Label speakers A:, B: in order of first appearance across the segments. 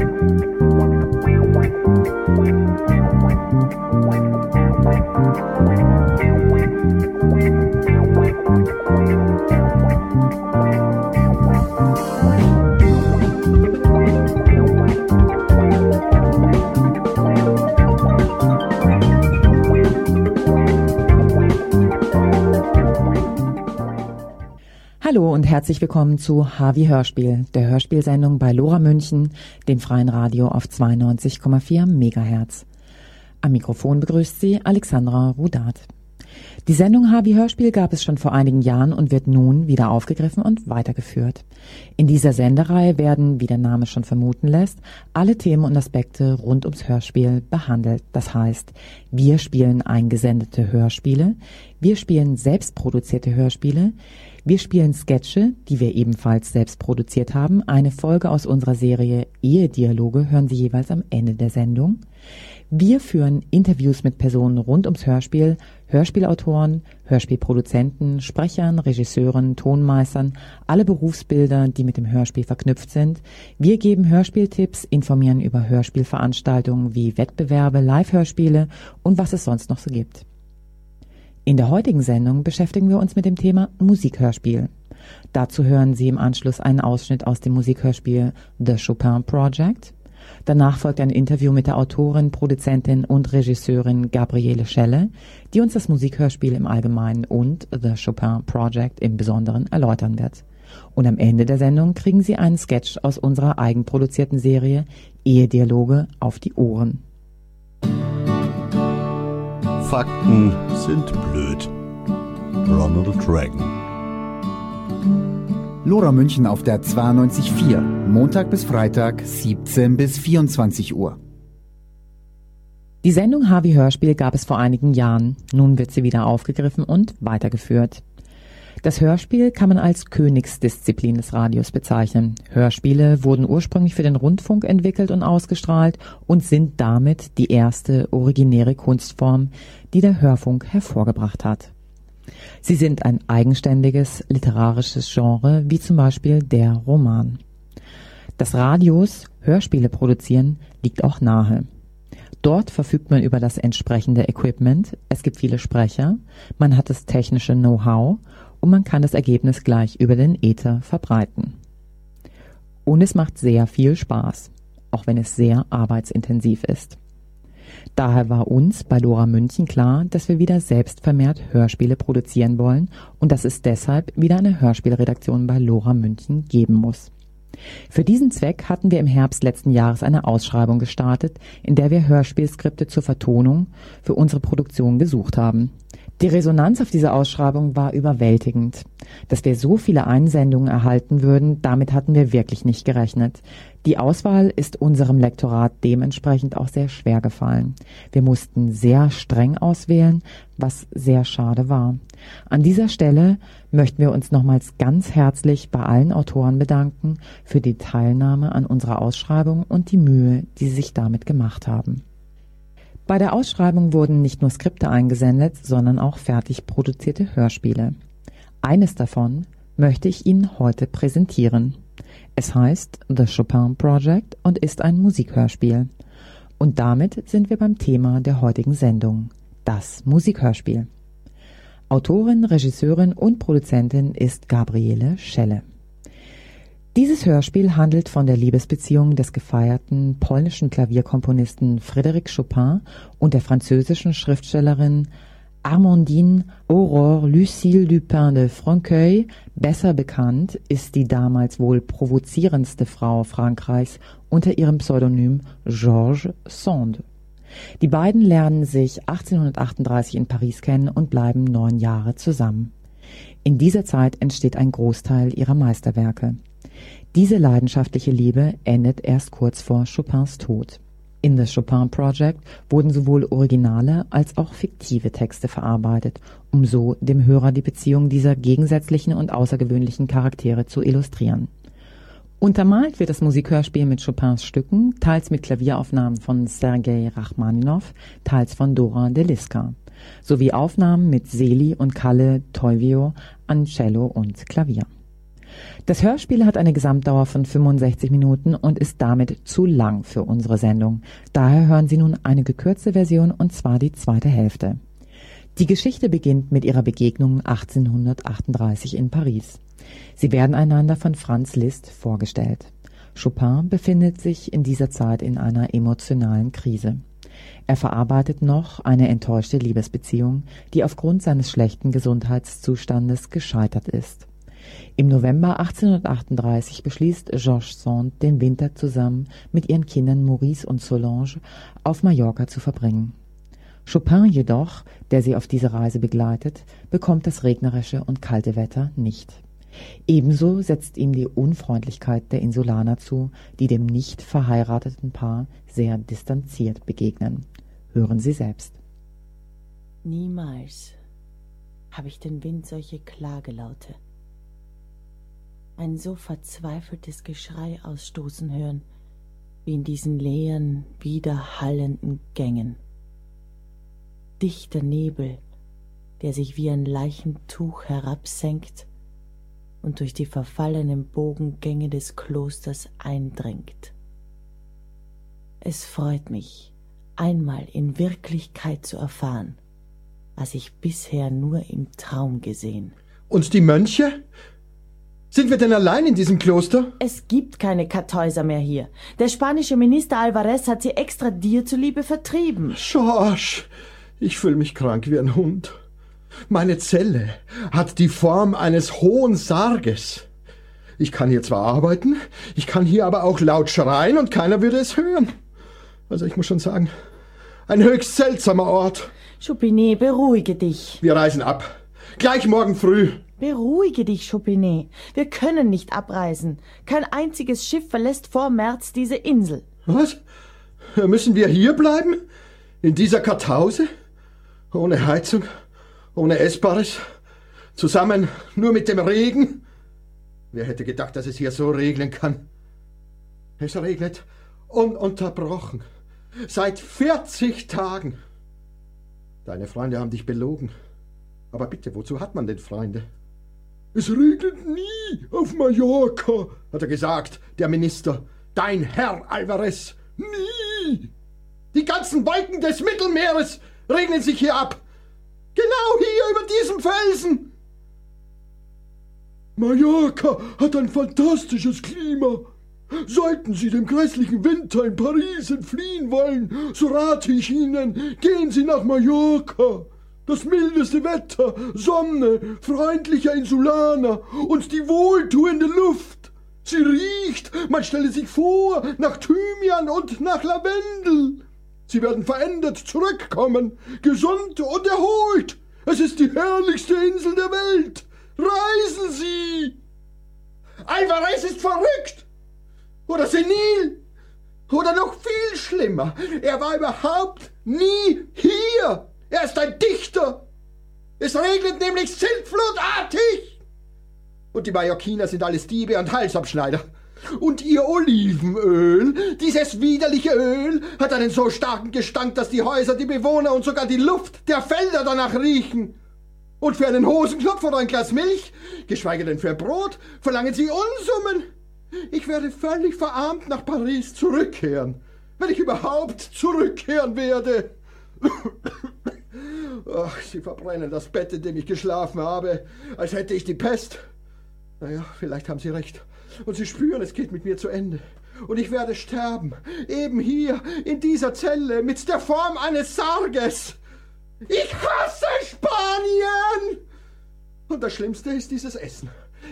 A: Hallo und herzlich willkommen zu Harvey Hörspiel, der Hörspielsendung bei Lora München, dem freien Radio auf 92,4 Megahertz. Am Mikrofon begrüßt sie Alexandra Rudat. Die Sendung Harvey Hörspiel gab es schon vor einigen Jahren und wird nun wieder aufgegriffen und weitergeführt. In dieser Sendereihe werden, wie der Name schon vermuten lässt, alle Themen und Aspekte rund ums Hörspiel behandelt. Das heißt, wir spielen eingesendete Hörspiele, wir spielen selbstproduzierte Hörspiele, wir spielen Sketche, die wir ebenfalls selbst produziert haben. Eine Folge aus unserer Serie Ehedialoge hören Sie jeweils am Ende der Sendung. Wir führen Interviews mit Personen rund ums Hörspiel, Hörspielautoren, Hörspielproduzenten, Sprechern, Regisseuren, Tonmeistern, alle Berufsbilder, die mit dem Hörspiel verknüpft sind. Wir geben Hörspieltipps, informieren über Hörspielveranstaltungen wie Wettbewerbe, Live-Hörspiele und was es sonst noch so gibt. In der heutigen Sendung beschäftigen wir uns mit dem Thema Musikhörspiel. Dazu hören Sie im Anschluss einen Ausschnitt aus dem Musikhörspiel The Chopin Project. Danach folgt ein Interview mit der Autorin, Produzentin und Regisseurin Gabriele Schelle, die uns das Musikhörspiel im Allgemeinen und The Chopin Project im Besonderen erläutern wird. Und am Ende der Sendung kriegen Sie einen Sketch aus unserer eigenproduzierten Serie Ehedialoge auf die Ohren.
B: Fakten sind blöd. Ronald Reagan.
C: Lora München auf der 92.4. Montag bis Freitag, 17 bis 24 Uhr.
A: Die Sendung Harvey Hörspiel gab es vor einigen Jahren. Nun wird sie wieder aufgegriffen und weitergeführt. Das Hörspiel kann man als Königsdisziplin des Radios bezeichnen. Hörspiele wurden ursprünglich für den Rundfunk entwickelt und ausgestrahlt und sind damit die erste originäre Kunstform, die der Hörfunk hervorgebracht hat. Sie sind ein eigenständiges literarisches Genre, wie zum Beispiel der Roman. Das Radios Hörspiele produzieren liegt auch nahe. Dort verfügt man über das entsprechende Equipment, es gibt viele Sprecher, man hat das technische Know-how und man kann das Ergebnis gleich über den Äther verbreiten. Und es macht sehr viel Spaß, auch wenn es sehr arbeitsintensiv ist. Daher war uns bei Lora München klar, dass wir wieder selbst vermehrt Hörspiele produzieren wollen und dass es deshalb wieder eine Hörspielredaktion bei Lora München geben muss. Für diesen Zweck hatten wir im Herbst letzten Jahres eine Ausschreibung gestartet, in der wir Hörspielskripte zur Vertonung für unsere Produktion gesucht haben. Die Resonanz auf diese Ausschreibung war überwältigend. Dass wir so viele Einsendungen erhalten würden, damit hatten wir wirklich nicht gerechnet. Die Auswahl ist unserem Lektorat dementsprechend auch sehr schwer gefallen. Wir mussten sehr streng auswählen, was sehr schade war. An dieser Stelle möchten wir uns nochmals ganz herzlich bei allen Autoren bedanken für die Teilnahme an unserer Ausschreibung und die Mühe, die sie sich damit gemacht haben. Bei der Ausschreibung wurden nicht nur Skripte eingesendet, sondern auch fertig produzierte Hörspiele. Eines davon möchte ich Ihnen heute präsentieren. Es heißt The Chopin Project und ist ein Musikhörspiel. Und damit sind wir beim Thema der heutigen Sendung, das Musikhörspiel. Autorin, Regisseurin und Produzentin ist Gabriele Schelle. Dieses Hörspiel handelt von der Liebesbeziehung des gefeierten polnischen Klavierkomponisten Frédéric Chopin und der französischen Schriftstellerin Armandine Aurore Lucille Dupin de Franqueuil, besser bekannt, ist die damals wohl provozierendste Frau Frankreichs unter ihrem Pseudonym Georges Sand. Die beiden lernen sich 1838 in Paris kennen und bleiben neun Jahre zusammen. In dieser Zeit entsteht ein Großteil ihrer Meisterwerke. Diese leidenschaftliche Liebe endet erst kurz vor Chopins Tod. In The Chopin Project wurden sowohl originale als auch fiktive Texte verarbeitet, um so dem Hörer die Beziehung dieser gegensätzlichen und außergewöhnlichen Charaktere zu illustrieren. Untermalt wird das Musikhörspiel mit Chopins Stücken, teils mit Klavieraufnahmen von Sergei Rachmaninow, teils von Dora Deliska, sowie Aufnahmen mit Seli und Kalle Teuvio an Cello und Klavier. Das Hörspiel hat eine Gesamtdauer von 65 Minuten und ist damit zu lang für unsere Sendung. Daher hören Sie nun eine gekürzte Version und zwar die zweite Hälfte. Die Geschichte beginnt mit ihrer Begegnung 1838 in Paris. Sie werden einander von Franz Liszt vorgestellt. Chopin befindet sich in dieser Zeit in einer emotionalen Krise. Er verarbeitet noch eine enttäuschte Liebesbeziehung, die aufgrund seines schlechten Gesundheitszustandes gescheitert ist. Im November 1838 beschließt Georges Sand, den Winter zusammen mit ihren Kindern Maurice und Solange auf Mallorca zu verbringen. Chopin jedoch, der sie auf diese Reise begleitet, bekommt das regnerische und kalte Wetter nicht. Ebenso setzt ihm die Unfreundlichkeit der Insulaner zu, die dem nicht verheirateten Paar sehr distanziert begegnen. Hören Sie selbst.
D: Niemals habe ich den Wind solche Klagelaute, ein so verzweifeltes Geschrei ausstoßen hören, wie in diesen leeren, widerhallenden Gängen. Dichter Nebel, der sich wie ein Leichentuch herabsenkt und durch die verfallenen Bogengänge des Klosters eindringt. Es freut mich, einmal in Wirklichkeit zu erfahren, was ich bisher nur im Traum gesehen.
E: Und die Mönche? Sind wir denn allein in diesem Kloster?
D: Es gibt keine Kartäuser mehr hier. Der spanische Minister Alvarez hat sie extra dir zuliebe vertrieben.
E: George, ich fühle mich krank wie ein Hund. Meine Zelle hat die Form eines hohen Sarges. Ich kann hier zwar arbeiten, ich kann hier aber auch laut schreien und keiner würde es hören. Also ich muss schon sagen, ein höchst seltsamer Ort.
D: Choupinet, beruhige dich.
E: Wir reisen ab. Gleich morgen früh.
D: Beruhige dich, Choupinet. Wir können nicht abreisen. Kein einziges Schiff verlässt vor März diese Insel.
E: Was? Müssen wir hier bleiben? In dieser Kartause? Ohne Heizung? ohne Essbares, zusammen nur mit dem Regen. Wer hätte gedacht, dass es hier so regnen kann? Es regnet ununterbrochen. Seit 40 Tagen. Deine Freunde haben dich belogen. Aber bitte, wozu hat man denn Freunde? Es regnet nie auf Mallorca, hat er gesagt, der Minister. Dein Herr Alvarez. Nie! Die ganzen Wolken des Mittelmeeres regnen sich hier ab. Genau hier über diesem Felsen. Mallorca hat ein fantastisches Klima. Sollten Sie dem grässlichen Winter in Paris entfliehen wollen, so rate ich Ihnen, gehen Sie nach Mallorca. Das mildeste Wetter, Sonne, freundlicher Insulaner und die wohltuende Luft. Sie riecht, man stelle sich vor, nach Thymian und nach Lavendel. Sie werden verändert zurückkommen, gesund und erholt. Es ist die herrlichste Insel der Welt. Reisen Sie! Alvarez ist verrückt! Oder senil! Oder noch viel schlimmer, er war überhaupt nie hier! Er ist ein Dichter! Es regnet nämlich sintflutartig! Und die Mallorquiner sind alles Diebe und Halsabschneider. Und ihr Olivenöl, dieses widerliche Öl, hat einen so starken Gestank, dass die Häuser, die Bewohner und sogar die Luft der Felder danach riechen. Und für einen Hosenknopf oder ein Glas Milch, geschweige denn für Brot, verlangen sie Unsummen. Ich werde völlig verarmt nach Paris zurückkehren, wenn ich überhaupt zurückkehren werde. Ach, sie verbrennen das Bett, in dem ich geschlafen habe, als hätte ich die Pest. Naja, vielleicht haben Sie recht. Und Sie spüren, es geht mit mir zu Ende. Und ich werde sterben. Eben hier, in dieser Zelle, mit der Form eines Sarges. Ich hasse Spanien! Und das Schlimmste ist dieses Essen.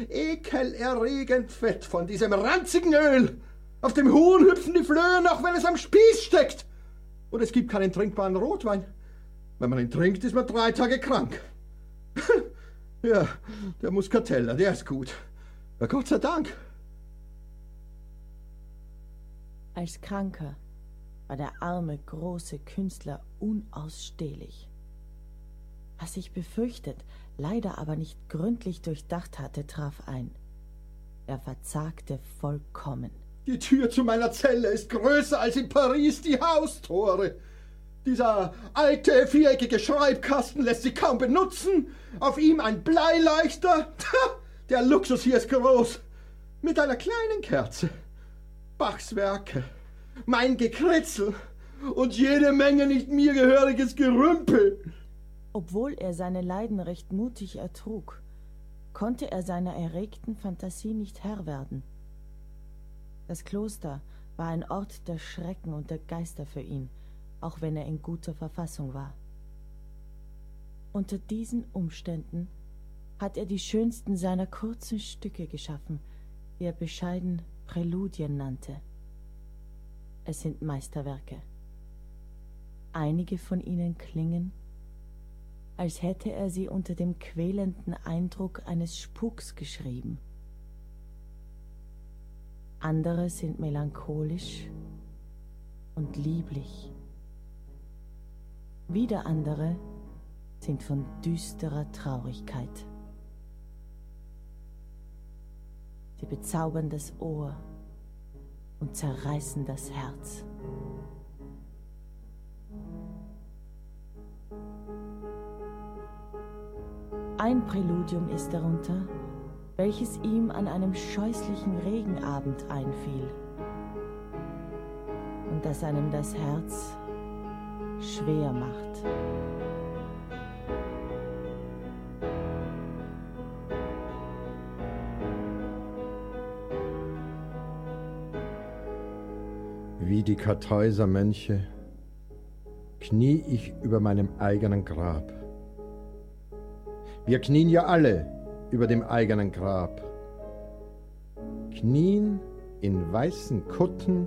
E: Ekelerregend Fett von diesem ranzigen Öl. Auf dem Huhn hüpfen die Flöhe noch, wenn es am Spieß steckt. Und es gibt keinen trinkbaren Rotwein. Wenn man ihn trinkt, ist man drei Tage krank. ja, der Muskateller, der ist gut. Ja, Gott sei Dank.
D: Als Kranker war der arme, große Künstler unausstehlich. Was ich befürchtet, leider aber nicht gründlich durchdacht hatte, traf ein. Er verzagte vollkommen.
E: Die Tür zu meiner Zelle ist größer als in Paris die Haustore. Dieser alte, viereckige Schreibkasten lässt sich kaum benutzen. Auf ihm ein Bleileuchter.
F: Der Luxus hier ist groß. Mit einer kleinen Kerze. Bachs Werke. Mein Gekritzel. Und jede Menge nicht mir gehöriges Gerümpel.
D: Obwohl er seine Leiden recht mutig ertrug, konnte er seiner erregten Fantasie nicht Herr werden. Das Kloster war ein Ort der Schrecken und der Geister für ihn, auch wenn er in guter Verfassung war. Unter diesen Umständen hat er die schönsten seiner kurzen Stücke geschaffen, die er bescheiden Präludien nannte. Es sind Meisterwerke. Einige von ihnen klingen, als hätte er sie unter dem quälenden Eindruck eines Spuks geschrieben. Andere sind melancholisch und lieblich. Wieder andere sind von düsterer Traurigkeit. Sie bezaubern das Ohr und zerreißen das Herz. Ein Präludium ist darunter, welches ihm an einem scheußlichen Regenabend einfiel und das einem das Herz schwer macht.
E: Wie die Kartäusermönche knie ich über meinem eigenen Grab. Wir knien ja alle über dem eigenen Grab. Knien in weißen Kutten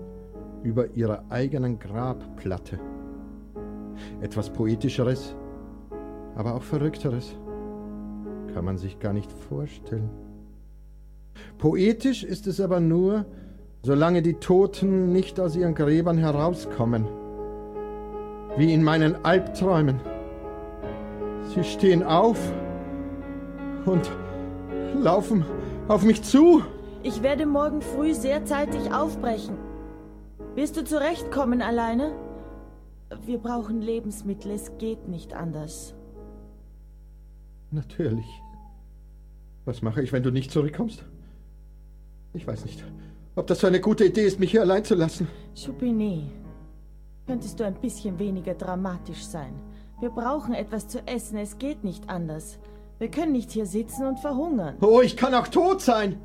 E: über ihrer eigenen Grabplatte. Etwas Poetischeres, aber auch Verrückteres kann man sich gar nicht vorstellen. Poetisch ist es aber nur, solange die Toten nicht aus ihren Gräbern herauskommen, wie in meinen Albträumen. Sie stehen auf und laufen auf mich zu.
D: Ich werde morgen früh sehr zeitig aufbrechen. Wirst du zurechtkommen alleine? Wir brauchen Lebensmittel, es geht nicht anders.
E: Natürlich. Was mache ich, wenn du nicht zurückkommst? Ich weiß nicht, ob das so eine gute Idee ist, mich hier allein zu lassen.
D: Choupini, könntest du ein bisschen weniger dramatisch sein? Wir brauchen etwas zu essen, es geht nicht anders. Wir können nicht hier sitzen und verhungern.
E: Oh, ich kann auch tot sein.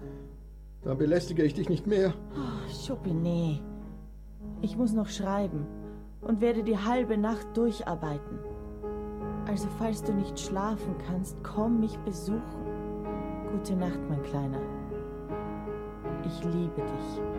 E: Dann belästige ich dich nicht mehr.
D: Oh, Choupini, ich muss noch schreiben und werde die halbe Nacht durcharbeiten. Also falls du nicht schlafen kannst, komm mich besuchen. Gute Nacht, mein Kleiner. Ich liebe dich.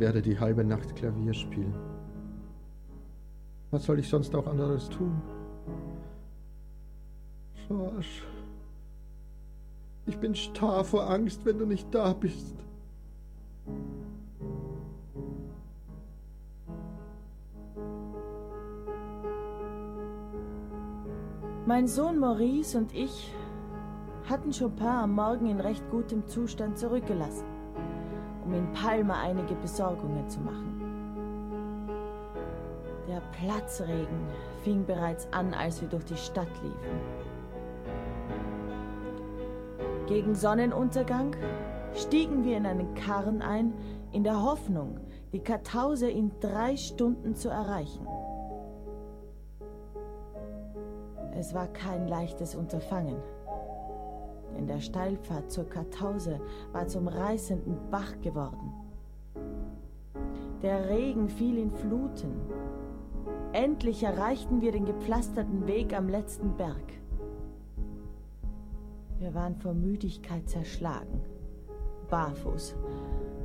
E: Werde die halbe Nacht Klavier spielen. Was soll ich sonst auch anderes tun? George, ich bin starr vor Angst, wenn du nicht da bist.
D: Mein Sohn Maurice und ich hatten Chopin am Morgen in recht gutem Zustand zurückgelassen, um in Palma einige Besorgungen zu machen. Der Platzregen fing bereits an, als wir durch die Stadt liefen. Gegen Sonnenuntergang stiegen wir in einen Karren ein, in der Hoffnung, die Kartause in drei Stunden zu erreichen. Es war kein leichtes Unterfangen, denn der Steilpfad zur Kartause war zum reißenden Bach geworden. Der Regen fiel in Fluten. Endlich erreichten wir den gepflasterten Weg am letzten Berg. Wir waren vor Müdigkeit zerschlagen, barfuß,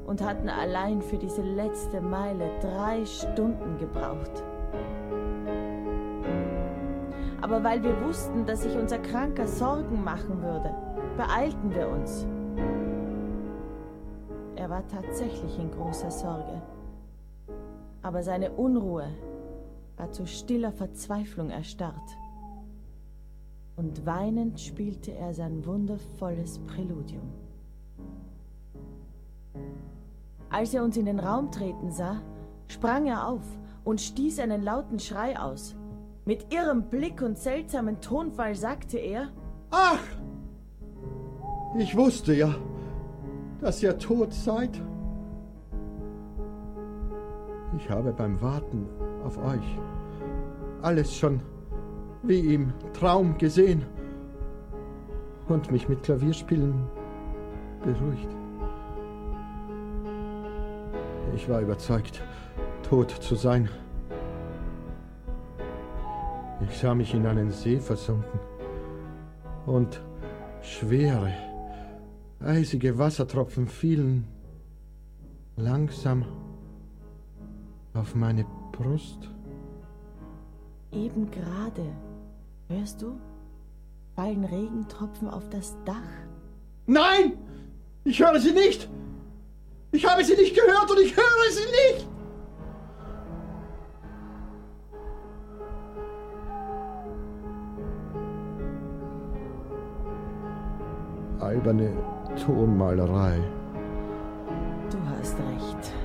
D: und hatten allein für diese letzte Meile drei Stunden gebraucht. Aber weil wir wussten, dass sich unser Kranker Sorgen machen würde, beeilten wir uns. Er war tatsächlich in großer Sorge, aber seine Unruhe war zu stiller Verzweiflung erstarrt. und weinend spielte er sein wundervolles Präludium. Als er uns in den Raum treten sah, sprang er auf und stieß einen lauten Schrei aus. Mit irrem Blick und seltsamen Tonfall sagte er,
E: Ach! Ich wusste ja, dass ihr tot seid. Ich habe beim Warten auf euch alles schon wie im Traum gesehen und mich mit Klavierspielen beruhigt. Ich war überzeugt, tot zu sein. Ich sah mich in einen See versunken und schwere, eisige Wassertropfen fielen langsam auf meine Brust.
D: eben gerade, hörst du, fallen Regentropfen auf das Dach.
E: Nein! Ich höre sie nicht! Ich habe sie nicht gehört und ich höre sie nicht! Alberne Tonmalerei.
D: Du hast recht.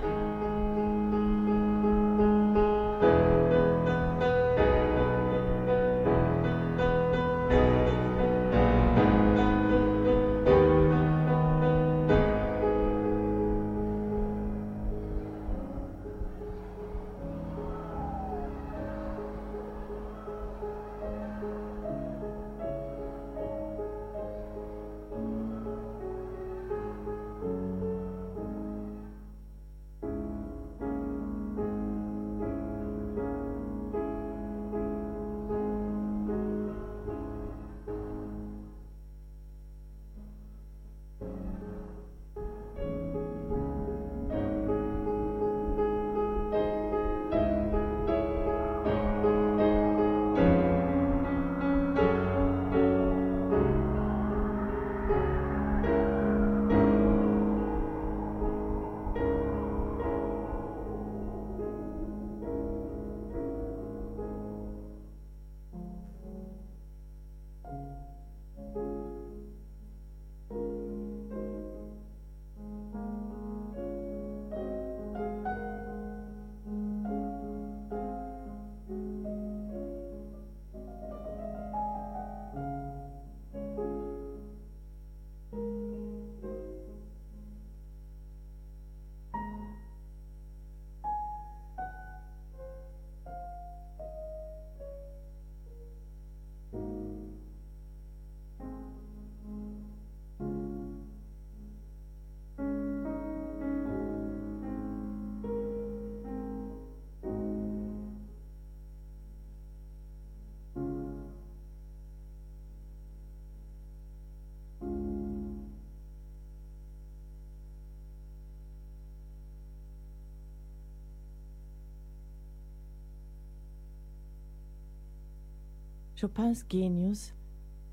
D: Chopins Genius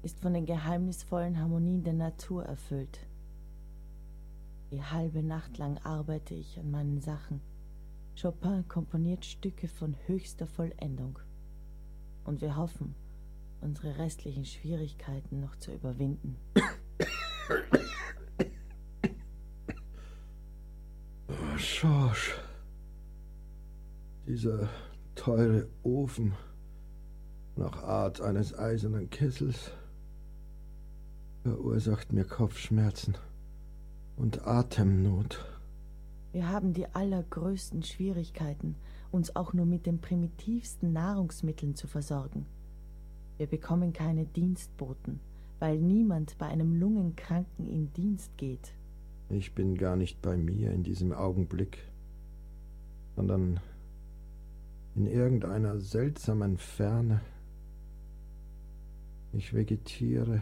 D: ist von den geheimnisvollen Harmonien der Natur erfüllt. Die halbe Nacht lang arbeite ich an meinen Sachen. Chopin komponiert Stücke von höchster Vollendung. Und wir hoffen, unsere restlichen Schwierigkeiten noch zu überwinden.
E: Oh, George, dieser teure Ofen nach Art eines eisernen Kessels verursacht mir Kopfschmerzen und Atemnot.
D: Wir haben die allergrößten Schwierigkeiten, uns auch nur mit den primitivsten Nahrungsmitteln zu versorgen. Wir bekommen keine Dienstboten, weil niemand bei einem Lungenkranken in Dienst geht.
E: Ich bin gar nicht bei mir in diesem Augenblick, sondern in irgendeiner seltsamen Ferne. Ich vegetiere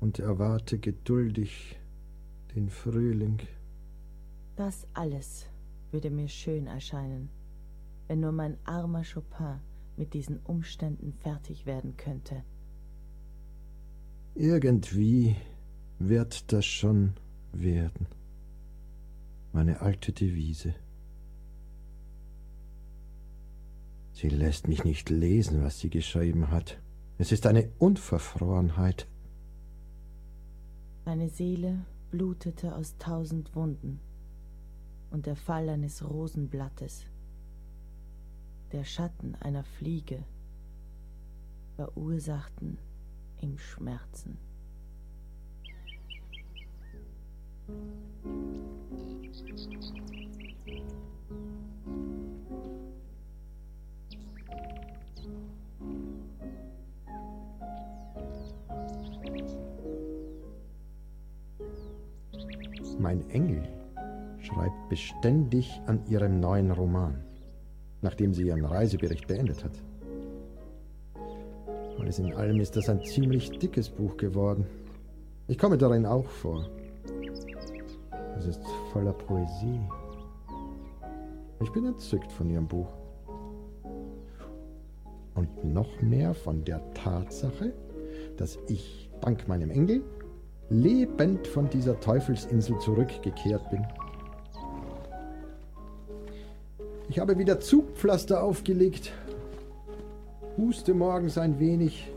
E: und erwarte geduldig den Frühling.
D: Das alles würde mir schön erscheinen, wenn nur mein armer Chopin mit diesen Umständen fertig werden könnte.
E: Irgendwie wird das schon werden. Meine alte Devise. Sie lässt mich nicht lesen, was sie geschrieben hat. Es ist eine Unverfrorenheit.
D: Seine Seele blutete aus tausend Wunden und der Fall eines Rosenblattes, der Schatten einer Fliege verursachten ihm Schmerzen.
E: Mein Engel schreibt beständig an ihrem neuen Roman, nachdem sie ihren Reisebericht beendet hat. Alles in allem ist das ein ziemlich dickes Buch geworden. Ich komme darin auch vor. Es ist voller Poesie. Ich bin entzückt von ihrem Buch. Und noch mehr von der Tatsache, dass ich dank meinem Engel lebend von dieser Teufelsinsel zurückgekehrt bin. Ich habe wieder Zugpflaster aufgelegt, huste morgens ein wenig,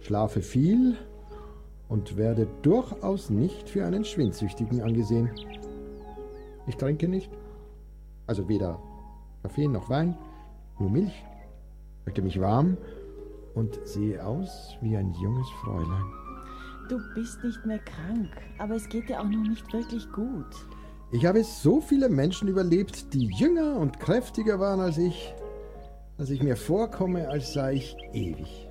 E: schlafe viel und werde durchaus nicht für einen Schwindsüchtigen angesehen. Ich trinke nicht, also weder Kaffee noch Wein, nur Milch, halte mich warm und sehe aus wie ein junges Fräulein.
D: Du bist nicht mehr krank, aber es geht dir auch noch nicht wirklich gut.
E: Ich habe so viele Menschen überlebt, die jünger und kräftiger waren als ich, dass ich mir vorkomme, als sei ich ewig.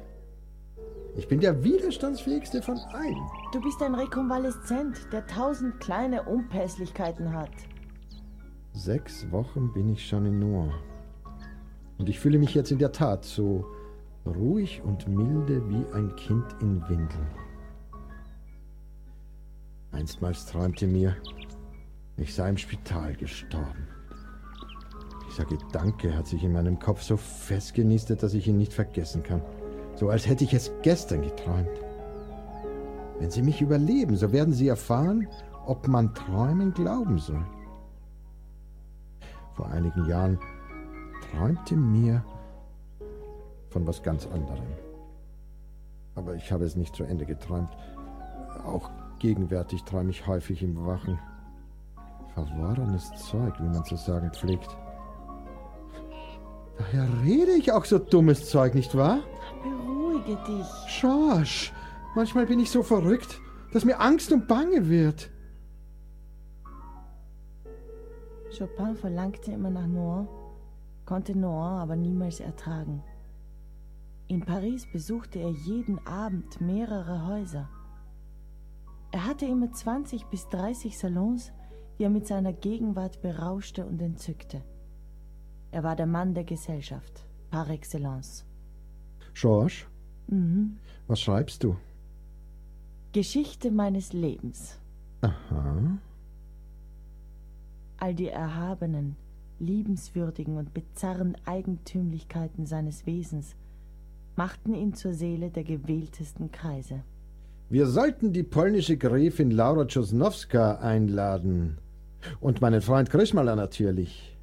E: Ich bin der widerstandsfähigste von allen.
D: Du bist ein Rekonvaleszent, der tausend kleine Unpässlichkeiten hat.
E: Sechs Wochen bin ich schon in Noir. Und ich fühle mich jetzt in der Tat so ruhig und milde wie ein Kind in Windeln. Einstmals träumte mir, ich sei im Spital gestorben. Dieser Gedanke hat sich in meinem Kopf so festgenistet, dass ich ihn nicht vergessen kann. So als hätte ich es gestern geträumt. Wenn Sie mich überleben, so werden Sie erfahren, ob man Träumen glauben soll. Vor einigen Jahren träumte mir von was ganz anderem. Aber ich habe es nicht zu Ende geträumt. Auch gegenwärtig träume ich häufig im Wachen. Verworrenes Zeug, wie man zu sagen pflegt. Daher rede ich auch so dummes Zeug, nicht wahr?
D: Beruhige dich.
E: Schorsch, manchmal bin ich so verrückt, dass mir Angst und Bange wird.
D: Chopin verlangte immer nach Noir, konnte Noir aber niemals ertragen. In Paris besuchte er jeden Abend mehrere Häuser. Er hatte immer 20 bis 30 Salons, die er mit seiner Gegenwart berauschte und entzückte. Er war der Mann der Gesellschaft, par excellence.
E: George,
D: Mhm.
E: was schreibst du?
D: Geschichte meines Lebens.
E: Aha.
D: All die erhabenen, liebenswürdigen und bizarren Eigentümlichkeiten seines Wesens machten ihn zur Seele der gewähltesten Kreise.
E: Wir sollten die polnische Gräfin Laura Czosnowska einladen. Und meinen Freund Krischmaler natürlich.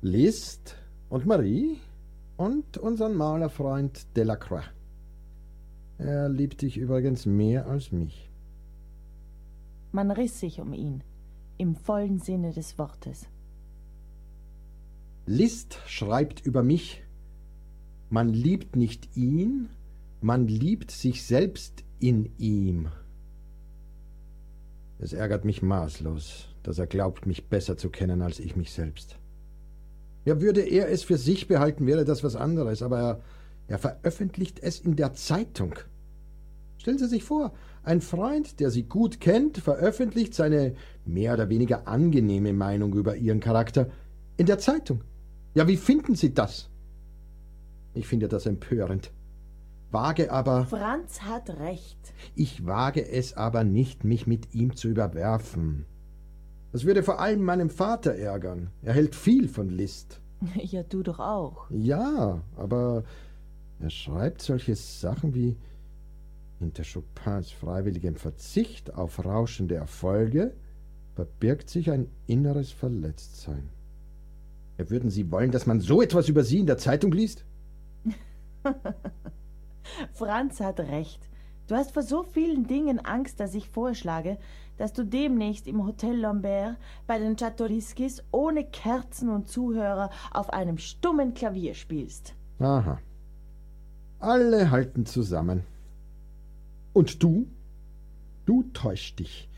E: Liszt und Marie und unseren Malerfreund Delacroix. Er liebt dich übrigens mehr als mich.
D: Man riss sich um ihn, im vollen Sinne des Wortes.
E: Liszt schreibt über mich, man liebt nicht ihn, man liebt sich selbst in ihm. Es ärgert mich maßlos, dass er glaubt, mich besser zu kennen als ich mich selbst. Ja, würde er es für sich behalten, wäre das was anderes, aber er, er veröffentlicht es in der Zeitung. Stellen Sie sich vor, ein Freund, der Sie gut kennt, veröffentlicht seine mehr oder weniger angenehme Meinung über Ihren Charakter in der Zeitung. Ja, wie finden Sie das? Ich finde das empörend. Wage aber,
D: Franz hat recht.
E: ich wage es aber nicht, mich mit ihm zu überwerfen. Das würde vor allem meinem Vater ärgern. Er hält viel von List.
D: Ja, du doch auch.
E: Ja, aber er schreibt solche Sachen wie hinter Chopins freiwilligem Verzicht auf rauschende Erfolge verbirgt sich ein inneres Verletztsein. Würden Sie wollen, dass man so etwas über Sie in der Zeitung liest?
D: Franz hat recht. Du hast vor so vielen Dingen Angst, dass ich vorschlage, dass du demnächst im Hotel Lambert bei den Czartoriskis ohne Kerzen und Zuhörer auf einem stummen Klavier spielst.
E: Aha. Alle halten zusammen. Und du? Du täuschst dich,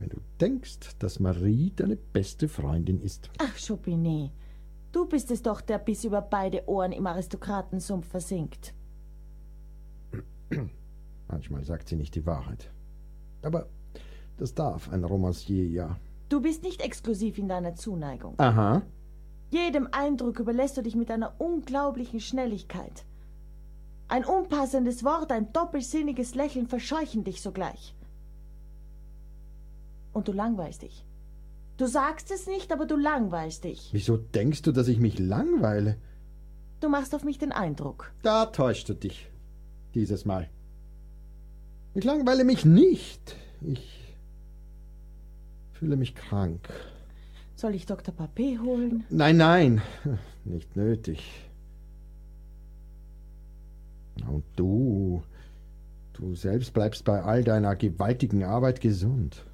E: wenn du denkst, dass Marie deine beste Freundin ist.
D: Ach, Chopinet, du bist es doch, der bis über beide Ohren im Aristokratensumpf versinkt.
E: Manchmal sagt sie nicht die Wahrheit. Aber das darf ein Romancier ja.
D: Du bist nicht exklusiv in deiner Zuneigung.
E: Aha.
D: Jedem Eindruck überlässt du dich mit einer unglaublichen Schnelligkeit. Ein unpassendes Wort, ein doppelsinniges Lächeln verscheuchen dich sogleich. Und du langweilst dich. Du sagst es nicht, aber du langweilst dich.
E: Wieso denkst du, dass ich mich langweile?
D: Du machst auf mich den Eindruck.
E: Da täuscht du dich. Dieses Mal. Ich langweile mich nicht. Ich fühle mich krank.
D: Soll ich Dr. Papé holen?
E: Nein, nein, nicht nötig. Und du, du selbst bleibst bei all deiner gewaltigen Arbeit gesund.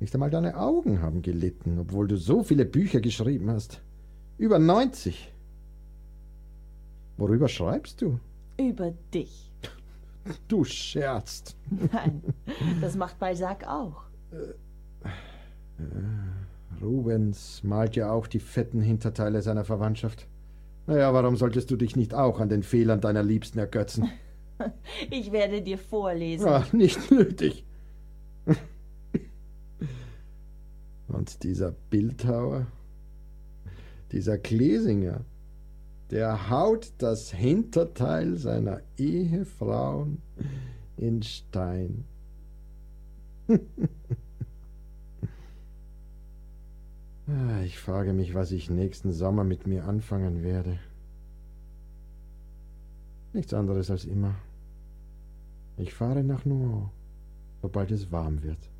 E: Nicht einmal deine Augen haben gelitten, obwohl du so viele Bücher geschrieben hast. Über 90. Worüber schreibst du?
D: Über dich.
E: Du scherzt.
D: Nein, das macht Balzac auch.
E: Rubens malt ja auch die fetten Hinterteile seiner Verwandtschaft. Naja, warum solltest du dich nicht auch an den Fehlern deiner Liebsten ergötzen?
D: Ich werde dir vorlesen.
E: Ach, nicht nötig. Und dieser Bildhauer, dieser Klesinger, der haut das Hinterteil seiner Ehefrauen in Stein. Ah, ich frage mich, was ich nächsten Sommer mit mir anfangen werde. Nichts anderes als immer. Ich fahre nach Nohant, sobald es warm wird.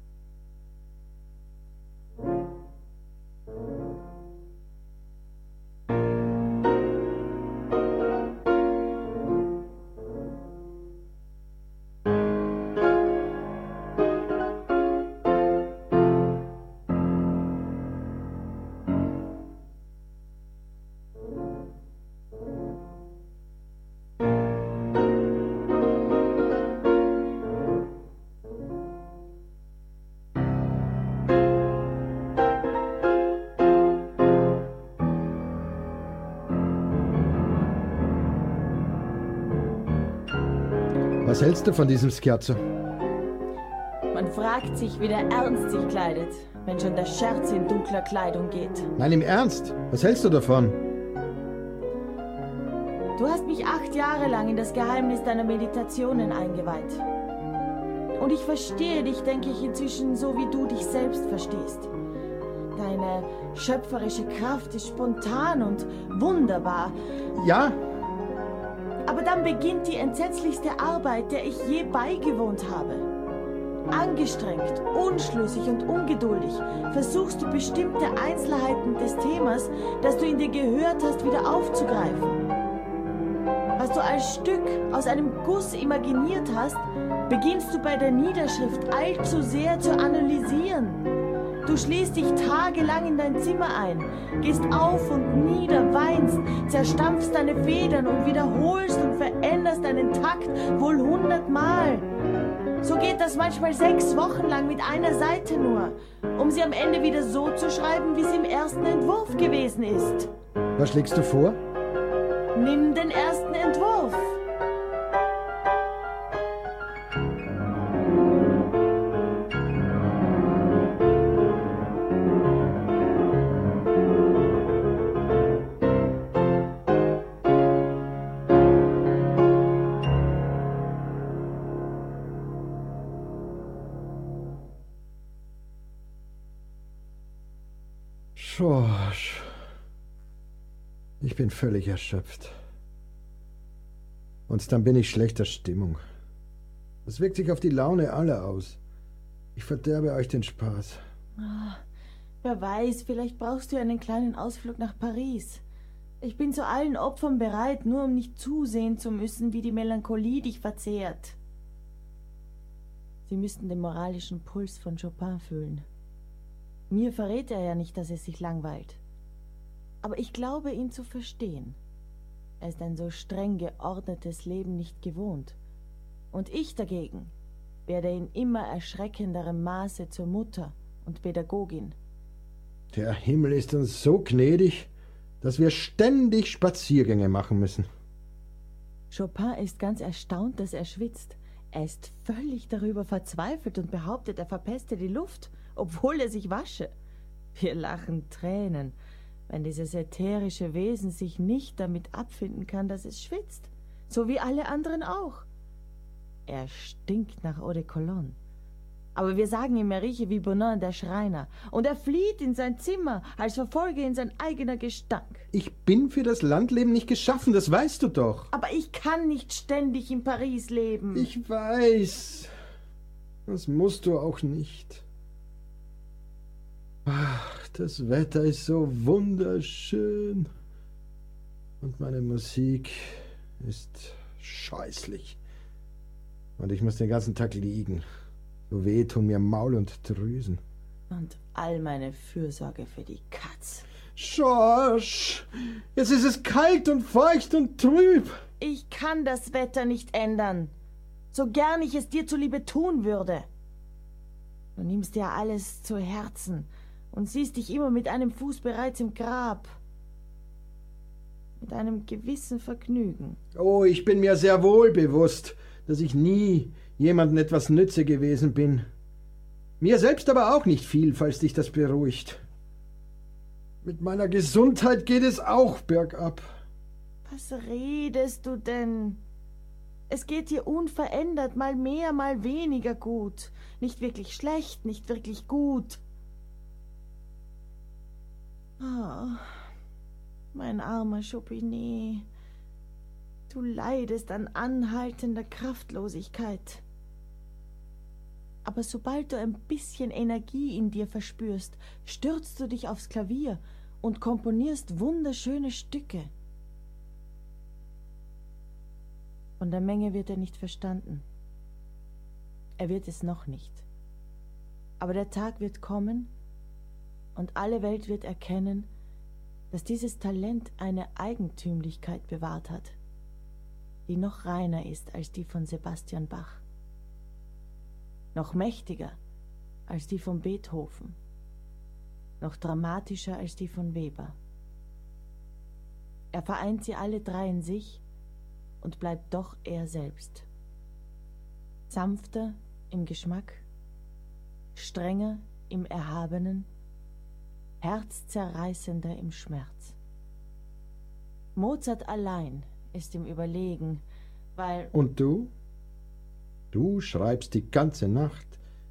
E: Was hältst du von diesem Scherzo?
D: Man fragt sich, wie der Ernst sich kleidet, wenn schon der Scherz in dunkler Kleidung geht.
E: Nein, im Ernst. Was hältst du davon?
D: Du hast mich acht Jahre lang in das Geheimnis deiner Meditationen eingeweiht. Und ich verstehe dich, denke ich, inzwischen so, wie du dich selbst verstehst. Deine schöpferische Kraft ist spontan und wunderbar.
E: Ja,
D: Aber dann beginnt die entsetzlichste Arbeit, der ich je beigewohnt habe. Angestrengt, unschlüssig und ungeduldig versuchst du bestimmte Einzelheiten des Themas, das du in dir gehört hast, wieder aufzugreifen. Was du als Stück aus einem Guss imaginiert hast, beginnst du bei der Niederschrift allzu sehr zu analysieren. Du schließt dich tagelang in dein Zimmer ein, gehst auf und nieder, weinst, zerstampfst deine Federn und wiederholst und veränderst deinen Takt wohl hundertmal. So geht das manchmal sechs Wochen lang mit einer Seite nur, um sie am Ende wieder so zu schreiben, wie sie im ersten Entwurf gewesen ist.
E: was schlägst du vor?
D: Nimm den ersten Entwurf.
E: Bin völlig erschöpft. Und dann bin ich schlechter Stimmung. Das wirkt sich auf die Laune aller aus. Ich verderbe euch den Spaß.
D: Wer weiß, vielleicht brauchst du einen kleinen Ausflug nach Paris. Ich bin zu allen Opfern bereit, nur um nicht zusehen zu müssen, wie die Melancholie dich verzehrt. Sie müssten den moralischen Puls von Chopin fühlen. Mir verrät er ja nicht, dass er sich langweilt. Aber ich glaube, ihn zu verstehen. Er ist ein so streng geordnetes Leben nicht gewohnt. Und ich dagegen werde in immer erschreckenderem Maße zur Mutter und Pädagogin.
E: Der Himmel ist uns so gnädig, dass wir ständig Spaziergänge machen müssen.
D: Chopin ist ganz erstaunt, dass er schwitzt. Er ist völlig darüber verzweifelt und behauptet, er verpeste die Luft, obwohl er sich wasche. Wir lachen Tränen, wenn dieses ätherische Wesen sich nicht damit abfinden kann, dass es schwitzt, so wie alle anderen auch. Er stinkt nach Eau de Cologne. Aber wir sagen ihm, er rieche wie Bonin, der Schreiner. Und er flieht in sein Zimmer, als verfolge ihn sein eigener Gestank.
E: Ich bin für das Landleben nicht geschaffen, das weißt du doch.
D: Aber ich kann nicht ständig in Paris leben.
E: Ich weiß. Das musst du auch nicht. Ach, das Wetter ist so wunderschön. Und meine Musik ist scheußlich. Und ich muss den ganzen Tag liegen. So weh tun mir Maul und Drüsen.
D: Und all meine Fürsorge für die Katz.
E: Schorsch, jetzt ist es kalt und feucht und trüb.
D: Ich kann das Wetter nicht ändern, so gern ich es dir zuliebe tun würde. Du nimmst dir alles zu Herzen und siehst dich immer mit einem Fuß bereits im Grab. Mit einem gewissen Vergnügen.
E: Oh, ich bin mir sehr wohl bewusst, dass ich nie jemandem etwas nütze gewesen bin. Mir selbst aber auch nicht viel, falls dich das beruhigt. Mit meiner Gesundheit geht es auch bergab.
D: Was redest du denn? Es geht dir unverändert, mal mehr, mal weniger gut. Nicht wirklich schlecht, nicht wirklich gut. Ah, mein armer Chopinet, du leidest an anhaltender Kraftlosigkeit. Aber sobald du ein bisschen Energie in dir verspürst, stürzt du dich aufs Klavier und komponierst wunderschöne Stücke. Von der Menge wird er nicht verstanden. Er wird es noch nicht. Aber der Tag wird kommen und alle Welt wird erkennen, dass dieses Talent eine Eigentümlichkeit bewahrt hat, die noch reiner ist als die von Sebastian Bach noch mächtiger als die von Beethoven, noch dramatischer als die von Weber. Er vereint sie alle drei in sich und bleibt doch er selbst. Sanfter im Geschmack, strenger im Erhabenen, herzzerreißender im Schmerz. Mozart allein ist im Überlegen, weil.
E: Und du? Du schreibst die ganze Nacht,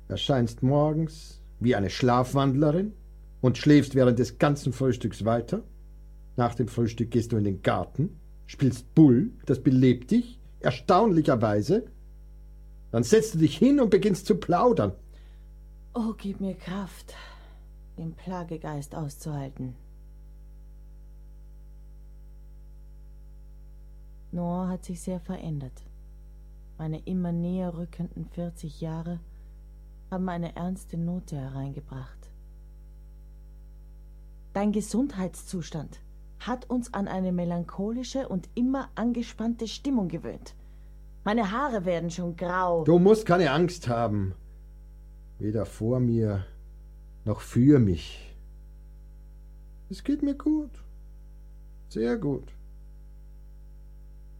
E: erscheinst morgens wie eine Schlafwandlerin und schläfst während des ganzen Frühstücks weiter. Nach dem Frühstück gehst du in den Garten, spielst Bull, das belebt dich, erstaunlicherweise. Dann setzt du dich hin und beginnst zu plaudern.
D: Oh, gib mir Kraft, den Plagegeist auszuhalten. Noah hat sich sehr verändert. Meine immer näher rückenden 40 Jahre haben eine ernste Note hereingebracht. Dein Gesundheitszustand hat uns an eine melancholische und immer angespannte Stimmung gewöhnt. Meine Haare werden schon grau.
E: Du musst keine Angst haben. Weder vor mir noch für mich. Es geht mir gut. Sehr gut.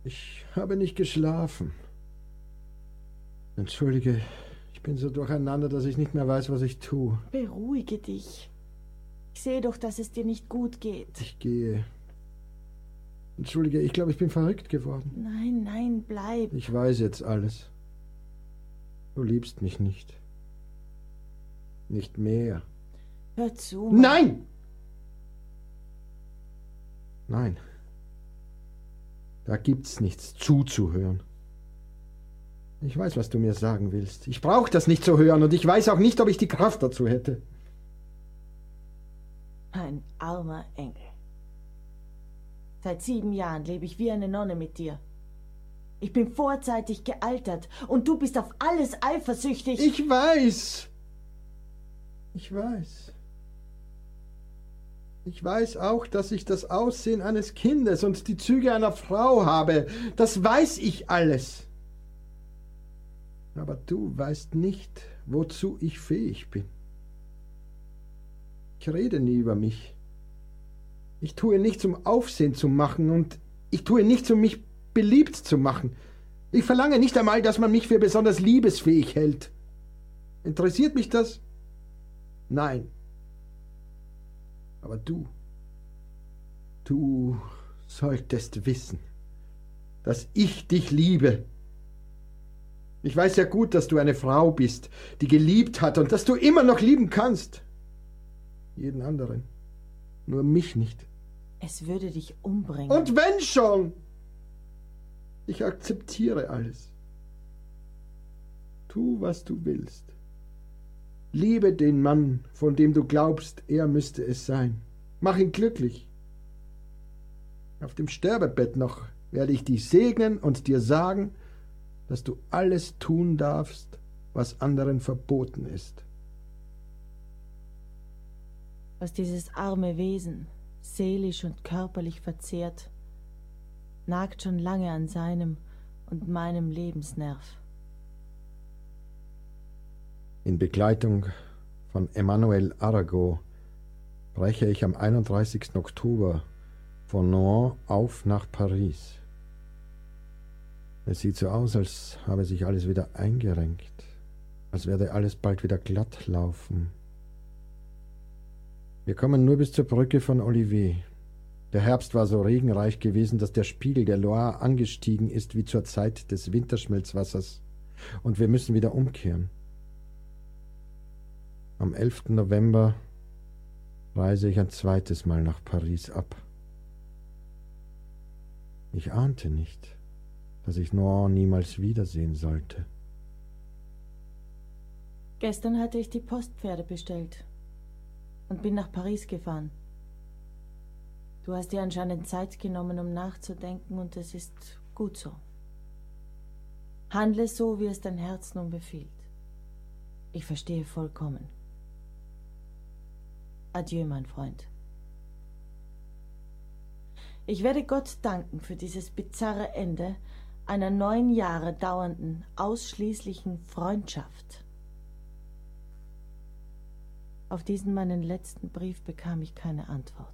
E: Ich habe nicht geschlafen. Entschuldige, ich bin so durcheinander, dass ich nicht mehr weiß, was ich tue.
D: Beruhige dich. Ich sehe doch, dass es dir nicht gut geht.
E: Ich gehe. Entschuldige, ich glaube, ich bin verrückt geworden.
D: Nein, nein, bleib.
E: Ich weiß jetzt alles. Du liebst mich nicht. Nicht mehr.
D: Hör zu.
E: Nein! Nein. Da gibt's nichts zuzuhören. Ich weiß, was du mir sagen willst. Ich brauche das nicht zu hören und ich weiß auch nicht, ob ich die Kraft dazu hätte.
D: Ein armer Engel. Seit sieben Jahren lebe ich wie eine Nonne mit dir. Ich bin vorzeitig gealtert und du bist auf alles eifersüchtig.
E: Ich weiß. Ich weiß. Ich weiß auch, dass ich das Aussehen eines Kindes und die Züge einer Frau habe. Das weiß ich alles. Aber du weißt nicht, wozu ich fähig bin. Ich rede nie über mich. Ich tue nichts, um Aufsehen zu machen, und ich tue nichts, um mich beliebt zu machen. Ich verlange nicht einmal, dass man mich für besonders liebesfähig hält. Interessiert mich das? Nein. Aber du, du solltest wissen, dass ich dich liebe. Ich weiß ja gut, dass du eine Frau bist, die geliebt hat und dass du immer noch lieben kannst. Jeden anderen. Nur mich nicht.
D: Es würde dich umbringen.
E: Und wenn schon! Ich akzeptiere alles. Tu, was du willst. Liebe den Mann, von dem du glaubst, er müsste es sein. Mach ihn glücklich. Auf dem Sterbebett noch werde ich dich segnen und dir sagen, dass du alles tun darfst, was anderen verboten ist.
D: Was dieses arme Wesen, seelisch und körperlich verzehrt, nagt schon lange an seinem und meinem Lebensnerv.
E: In Begleitung von Emmanuel Arago breche ich am 31. Oktober von Nohant auf nach Paris. Es sieht so aus, als habe sich alles wieder eingerenkt, als werde alles bald wieder glatt laufen. Wir kommen nur bis zur Brücke von Olivier. Der Herbst war so regenreich gewesen, dass der Spiegel der Loire angestiegen ist wie zur Zeit des Winterschmelzwassers, und wir müssen wieder umkehren. Am 11. November reise ich ein zweites Mal nach Paris ab. Ich ahnte nicht, dass ich Noir niemals wiedersehen sollte.
D: Gestern hatte ich die Postpferde bestellt und bin nach Paris gefahren. Du hast dir anscheinend Zeit genommen, um nachzudenken, und es ist gut so. Handle so, wie es dein Herz nun befiehlt. Ich verstehe vollkommen. Adieu, mein Freund. Ich werde Gott danken für dieses bizarre Ende einer neun Jahre dauernden, ausschließlichen Freundschaft. Auf diesen meinen letzten Brief bekam ich keine Antwort.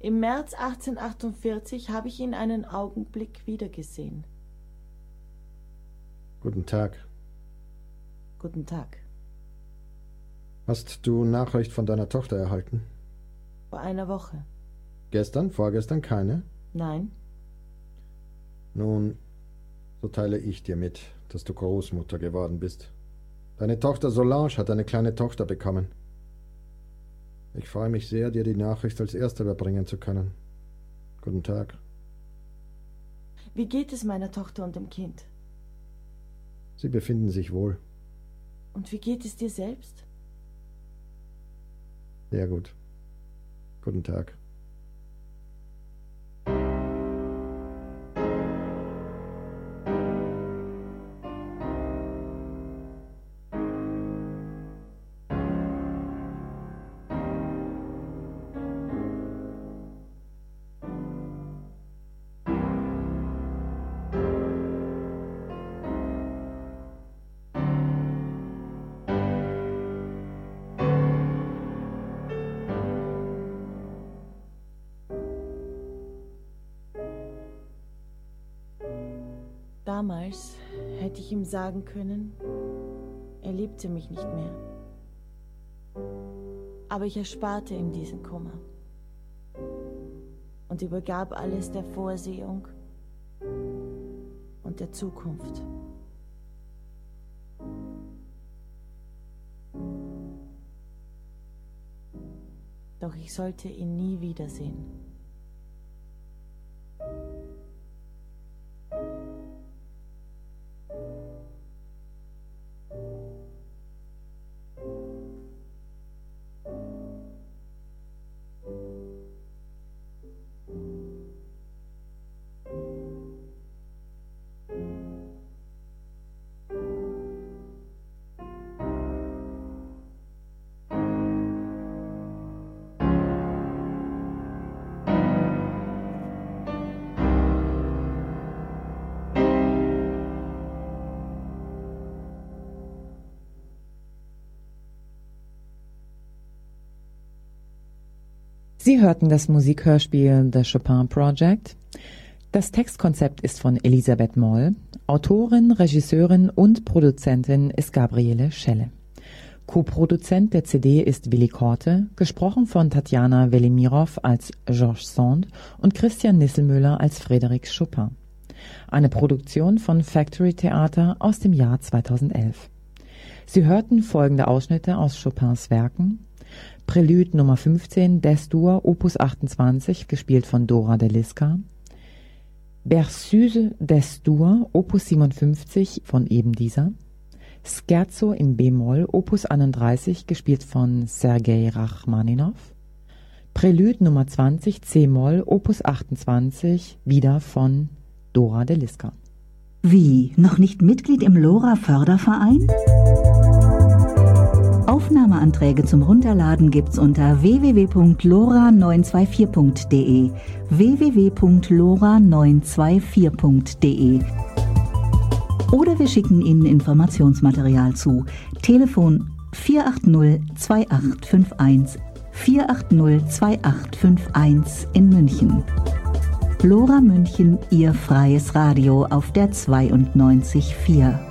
D: Im März 1848 habe ich ihn einen Augenblick wiedergesehen.
E: Guten Tag.
D: Guten Tag.
E: Hast du Nachricht von deiner Tochter erhalten?
D: Vor einer Woche.
E: Gestern, vorgestern keine?
D: Nein.
E: Nun, so teile ich dir mit, dass du Großmutter geworden bist. Deine Tochter Solange hat eine kleine Tochter bekommen. Ich freue mich sehr, dir die Nachricht als Erster überbringen zu können. Guten Tag.
D: Wie geht es meiner Tochter und dem Kind?
E: Sie befinden sich wohl.
D: Und wie geht es dir selbst?
E: Sehr gut. Guten Tag.
D: Sagen können, er liebte mich nicht mehr. Aber ich ersparte ihm diesen Kummer und übergab alles der Vorsehung und der Zukunft. Doch ich sollte ihn nie wiedersehen.
A: Sie hörten das Musikhörspiel The Chopin Project. Das Textkonzept ist von Elisabeth Moll. Autorin, Regisseurin und Produzentin ist Gabriele Schelle. Co-Produzent der CD ist Willi Korte, gesprochen von Tatjana Velimirow als Georges Sand und Christian Nisselmüller als Frédéric Chopin. Eine Produktion von Factory Theater aus dem Jahr 2011. Sie hörten folgende Ausschnitte aus Chopins Werken. Prelude Nummer 15 Des-Dur Opus 28, gespielt von Dora de Liska. Berceuse des-Dur Opus 57 von eben dieser. Scherzo in b-Moll Opus 31, gespielt von Sergei Rachmaninow. Prelude Nummer 20 c-Moll Opus 28, wieder von Dora de Liska.
G: Wie, noch nicht Mitglied im LoRa Förderverein? Aufnahmeanträge zum Runterladen gibt's unter www.lora924.de www.lora924.de oder wir schicken Ihnen Informationsmaterial zu. Telefon 480 2851 480 2851 in München. Lora München, Ihr freies Radio auf der 92.4.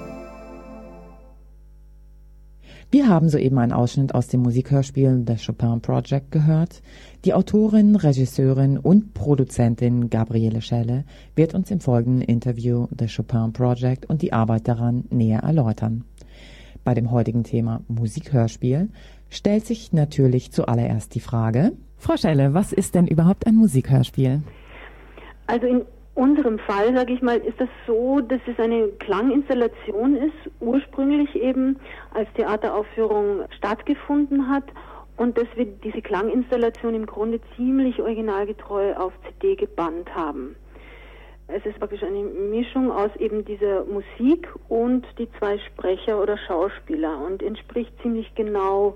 A: Wir haben soeben einen Ausschnitt aus dem Musikhörspiel The Chopin Project gehört. Die Autorin, Regisseurin und Produzentin Gabriele Schelle wird uns im folgenden Interview The Chopin Project und die Arbeit daran näher erläutern. Bei dem heutigen Thema Musikhörspiel stellt sich natürlich zuallererst die Frage, Frau Schelle, was ist denn überhaupt ein Musikhörspiel?
H: Also in unserem Fall, sage ich mal, ist das so, dass es eine Klanginstallation ist, ursprünglich eben als Theateraufführung stattgefunden hat und dass wir diese Klanginstallation im Grunde ziemlich originalgetreu auf CD gebannt haben. Es ist praktisch eine Mischung aus eben dieser Musik und die zwei Sprecher oder Schauspieler und entspricht ziemlich genau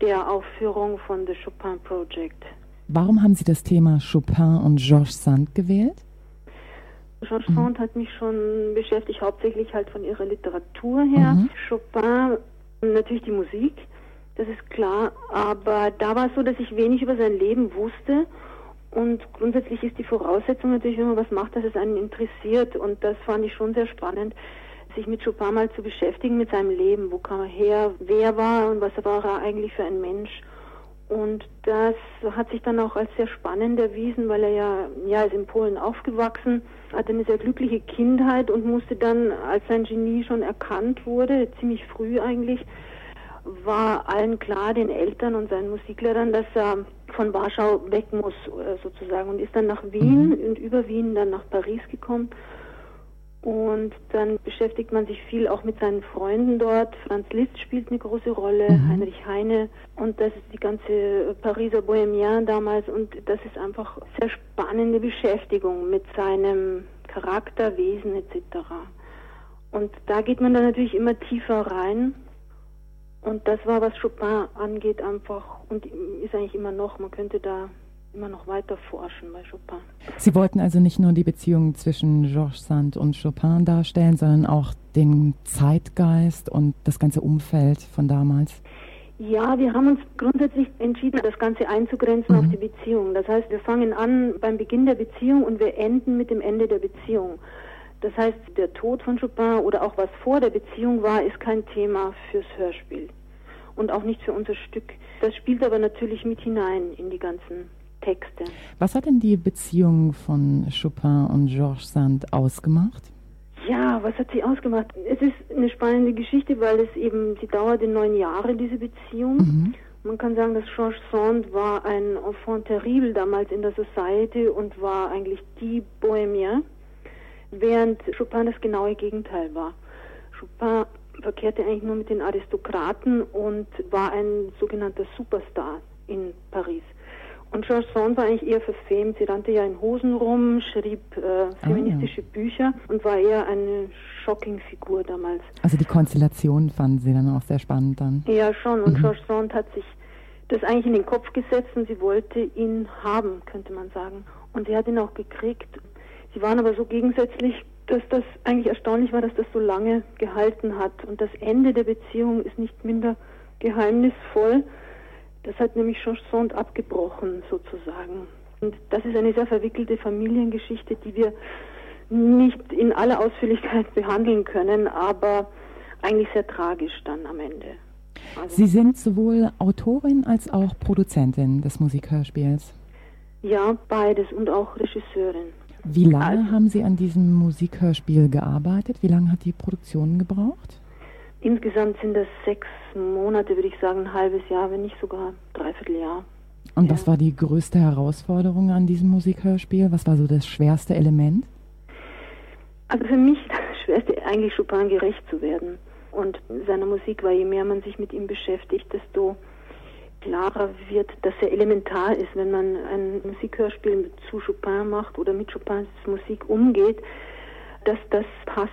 H: der Aufführung von The Chopin Project.
A: Warum haben Sie das Thema Chopin und Georges Sand gewählt?
H: Georges mhm. Sand hat mich schon beschäftigt, hauptsächlich halt von ihrer Literatur her. Mhm. Chopin, natürlich die Musik, das ist klar, aber da war es so, dass ich wenig über sein Leben wusste. Und grundsätzlich ist die Voraussetzung natürlich, wenn man was macht, dass es einen interessiert. Und das fand ich schon sehr spannend, sich mit Chopin mal zu beschäftigen, mit seinem Leben, wo kam er her, wer war und was war er eigentlich für ein Mensch? Und das hat sich dann auch als sehr spannend erwiesen, weil er ja, ja, ist in Polen aufgewachsen, hatte eine sehr glückliche Kindheit und musste dann, als sein Genie schon erkannt wurde, ziemlich früh eigentlich, war allen klar, den Eltern und seinen Musiklehrern, dass er von Warschau weg muss, äh, sozusagen, und ist dann nach Wien mhm. und über Wien dann nach Paris gekommen und dann beschäftigt man sich viel auch mit seinen Freunden dort. Franz Liszt spielt eine große Rolle, mhm. Heinrich Heine und das ist die ganze Pariser Bohemian damals und das ist einfach sehr spannende Beschäftigung mit seinem Charakter, Wesen etc. Und da geht man dann natürlich immer tiefer rein. Und das war, was Chopin angeht, einfach und ist eigentlich immer noch. Man könnte da immer noch weiter forschen bei Chopin.
A: Sie wollten also nicht nur die Beziehung zwischen Georges Sand und Chopin darstellen, sondern auch den Zeitgeist und das ganze Umfeld von damals?
H: Ja, wir haben uns grundsätzlich entschieden, das Ganze einzugrenzen mhm. auf die Beziehung. Das heißt, wir fangen an beim Beginn der Beziehung und wir enden mit dem Ende der Beziehung. Das heißt, der Tod von Chopin oder auch was vor der Beziehung war, ist kein Thema fürs Hörspiel und auch nicht für unser Stück. Das spielt aber natürlich mit hinein in die ganzen Texte.
A: Was hat denn die Beziehung von Chopin und Georges Sand ausgemacht?
H: Ja, was hat sie ausgemacht? Es ist eine spannende Geschichte, weil es eben, sie dauerte neun Jahre, diese Beziehung. Mhm. Man kann sagen, dass Georges Sand war ein Enfant terrible damals in der Society und war eigentlich die Bohemien, während Chopin das genaue Gegenteil war. Chopin verkehrte eigentlich nur mit den Aristokraten und war ein sogenannter Superstar in Paris. Und George Sand war eigentlich eher verfemt. Sie rannte ja in Hosen rum, schrieb äh, feministische ja. Bücher und war eher eine Shocking-Figur damals.
A: Also die Konstellation fanden Sie dann auch sehr spannend dann?
H: Ja, schon. Und mhm. George Sand hat sich das eigentlich in den Kopf gesetzt und sie wollte ihn haben, könnte man sagen. Und sie hat ihn auch gekriegt. Sie waren aber so gegensätzlich, dass das eigentlich erstaunlich war, dass das so lange gehalten hat. Und das Ende der Beziehung ist nicht minder geheimnisvoll Das hat nämlich Chanson abgebrochen, sozusagen. Und das ist eine sehr verwickelte Familiengeschichte, die wir nicht in aller Ausführlichkeit behandeln können, aber eigentlich sehr tragisch dann am Ende.
A: Also Sie sind sowohl Autorin als auch Produzentin des Musikhörspiels.
H: Ja, beides und auch Regisseurin.
A: Wie lange also, haben Sie an diesem Musikhörspiel gearbeitet? Wie lange hat die Produktion gebraucht?
H: Insgesamt sind das sechs Monate, würde ich sagen, ein halbes Jahr, wenn nicht sogar dreiviertel Jahr.
A: Und ja. was war die größte Herausforderung an diesem Musikhörspiel? Was war so das schwerste Element?
H: Also für mich das Schwerste eigentlich Chopin gerecht zu werden. Und seiner Musik war, je mehr man sich mit ihm beschäftigt, desto klarer wird, dass er elementar ist, wenn man ein Musikhörspiel zu Chopin macht oder mit Chopins Musik umgeht, dass das passt.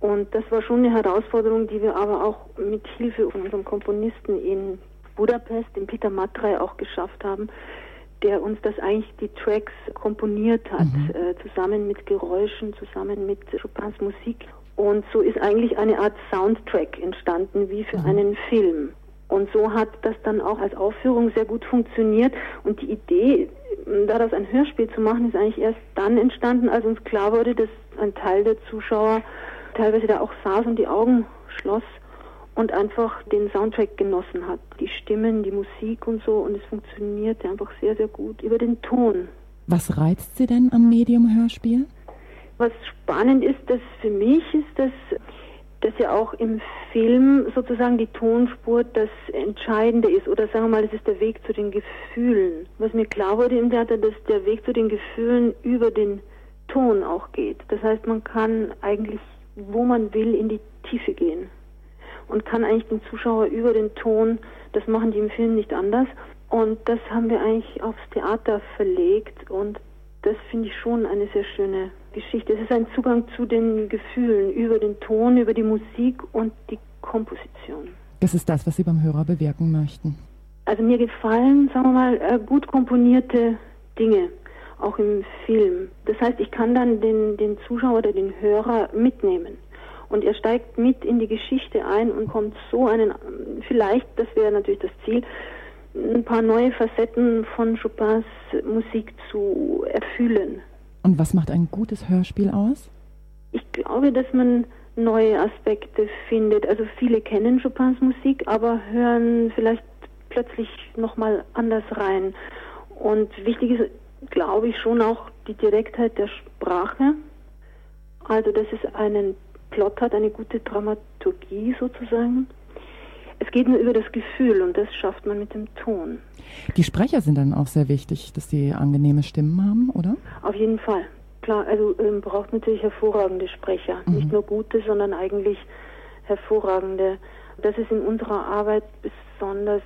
H: Und das war schon eine Herausforderung, die wir aber auch mit Hilfe von unserem Komponisten in Budapest, dem Peter Matrey, auch geschafft haben, der uns das eigentlich die Tracks komponiert hat, mhm. äh, zusammen mit Geräuschen, zusammen mit Chopins Musik. Und so ist eigentlich eine Art Soundtrack entstanden, wie für mhm. einen Film. Und so hat das dann auch als Aufführung sehr gut funktioniert. Und die Idee, daraus ein Hörspiel zu machen, ist eigentlich erst dann entstanden, als uns klar wurde, dass ein Teil der Zuschauer teilweise da auch saß und die Augen schloss und einfach den Soundtrack genossen hat. Die Stimmen, die Musik und so. Und es funktionierte einfach sehr, sehr gut über den Ton.
A: Was reizt Sie denn am Medium Hörspiel?
H: Was spannend ist, dass für mich ist das, dass ja auch im Film sozusagen die Tonspur das Entscheidende ist. Oder sagen wir mal, es ist der Weg zu den Gefühlen. Was mir klar wurde im Theater, dass der Weg zu den Gefühlen über den Ton auch geht. Das heißt, man kann eigentlich, wo man will, in die Tiefe gehen. Und kann eigentlich den Zuschauer über den Ton, das machen die im Film nicht anders. Und das haben wir eigentlich aufs Theater verlegt und das finde ich schon eine sehr schöne Geschichte. Es ist ein Zugang zu den Gefühlen über den Ton, über die Musik und die Komposition.
A: Das ist das, was Sie beim Hörer bewirken möchten.
H: Also mir gefallen, sagen wir mal, äh, gut komponierte Dinge, auch im Film. Das heißt, ich kann dann den, den Zuschauer oder den Hörer mitnehmen. Und er steigt mit in die Geschichte ein und kommt so einen, vielleicht, das wäre natürlich das Ziel, ein paar neue Facetten von Chopins Musik zu erfüllen.
A: Und was macht ein gutes Hörspiel aus?
H: Ich glaube, dass man neue Aspekte findet. Also viele kennen Chopins Musik, aber hören vielleicht plötzlich nochmal anders rein. Und wichtig ist, glaube ich, schon auch die Direktheit der Sprache. Also, dass es einen Plot hat, eine gute Dramaturgie sozusagen. Es geht nur über das Gefühl und das schafft man mit dem Ton.
A: Die Sprecher sind dann auch sehr wichtig, dass sie angenehme Stimmen haben, oder?
H: Auf jeden Fall. Klar, also ähm, braucht natürlich hervorragende Sprecher. Mhm. Nicht nur gute, sondern eigentlich hervorragende. Das ist in unserer Arbeit besonders